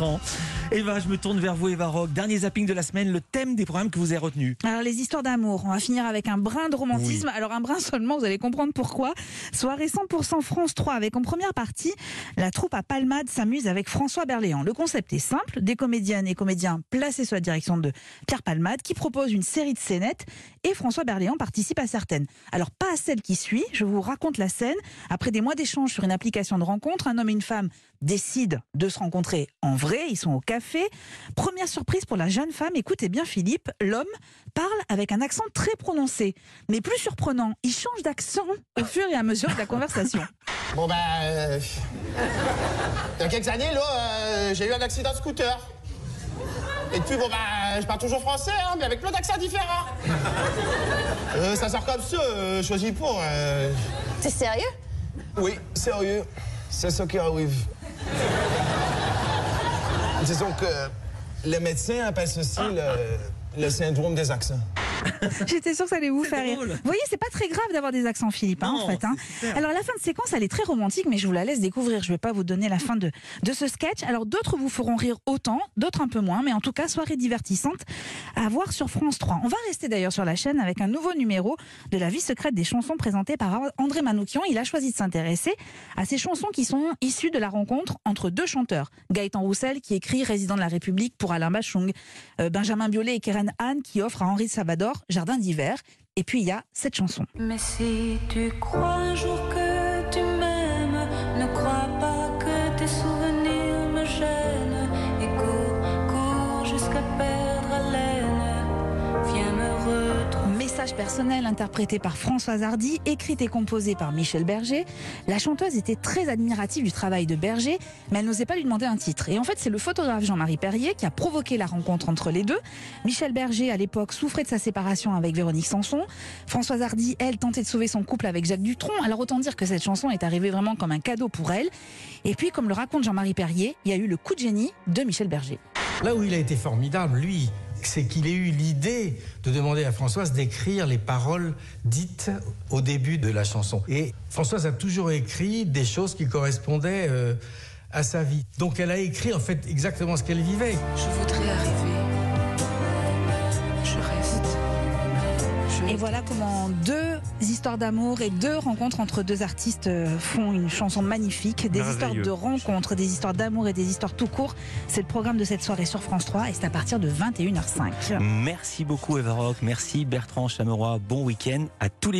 ans. Eva, je me tourne vers vous, Eva Rock. Dernier zapping de la semaine, le thème des programmes que vous avez retenu. Alors les histoires d'amour, on va finir avec un brin de romantisme. Alors un brin seulement, vous allez comprendre pourquoi. Soirée 100% France 3 avec en première partie, la troupe à Palmade s'amuse avec François Berléand. Le concept est simple, des comédiennes et comédiens placés sous la direction de Pierre Palmade qui propose une série de scénettes et François Berléand participe à certaines. Alors pas à celle qui suit, je vous raconte la scène. Après des mois d'échanges sur une application de rencontre, un homme et une femme décident de se rencontrer en vrai, ils sont au café. Première surprise pour la jeune femme, écoutez bien Philippe, l'homme parle avec un accent très prononcé. Mais plus surprenant, il change d'accent au fur et à mesure de la conversation. Bon ben, euh, il y a quelques années, là, euh, j'ai eu un accident de scooter. Et depuis, bon ben, je parle toujours français, hein, mais avec plein d'accents différents. Euh, ça sort comme ça, euh, choisis pour. euh. T'es sérieux? Oui, sérieux, c'est ce qui arrive. Disons que le médecin appelle ceci le, syndrome des accents. J'étais sûre que ça allait vous faire rire. Vous voyez, c'est pas très grave d'avoir des accents, Philippe, hein, Non, en fait. hein. Alors, la fin de séquence, elle est très romantique, mais je vous la laisse découvrir. Je vais pas vous donner la fin de, de ce sketch. Alors, d'autres vous feront rire autant, d'autres un peu moins, mais en tout cas, soirée divertissante à voir sur France 3. On va rester d'ailleurs sur la chaîne avec un nouveau numéro de la vie secrète des chansons présentées par André Manoukian. Il a choisi de s'intéresser à ces chansons qui sont issues de la rencontre entre deux chanteurs. Gaëtan Roussel, qui écrit Résident de la République pour Alain Bachung, euh, Benjamin Biolay et Keren Anne, qui offrent à Henri Salvador Jardin d'hiver. Et puis, il y a cette chanson. Message personnel interprété par Françoise Hardy, écrite et composée par Michel Berger. La chanteuse était très admirative du travail de Berger, mais elle n'osait pas lui demander un titre. Et en fait, c'est le photographe Jean-Marie Perrier qui a provoqué la rencontre entre les deux. Michel Berger, à l'époque, souffrait de sa séparation avec Véronique Sanson. Françoise Hardy, elle, tentait de sauver son couple avec Jacques Dutronc. Alors autant dire que cette chanson est arrivée vraiment comme un cadeau pour elle. Et puis, comme le raconte Jean-Marie Perrier, il y a eu le coup de génie de Michel Berger. Là où il a été formidable, lui, c'est qu'il ait eu l'idée de demander à Françoise d'écrire les paroles dites au début de la chanson. Et Françoise a toujours écrit des choses qui correspondaient euh, à sa vie. Donc elle a écrit en fait exactement ce qu'elle vivait. Et voilà comment deux histoires d'amour et deux rencontres entre deux artistes euh, font une chanson magnifique. Des histoires de rencontres, des histoires d'amour et des histoires tout court. C'est le programme de cette soirée sur France 3 et c'est à partir de 21h05. Merci beaucoup, Eva Rock. Merci, Bertrand Chameroy. Bon week-end à tous les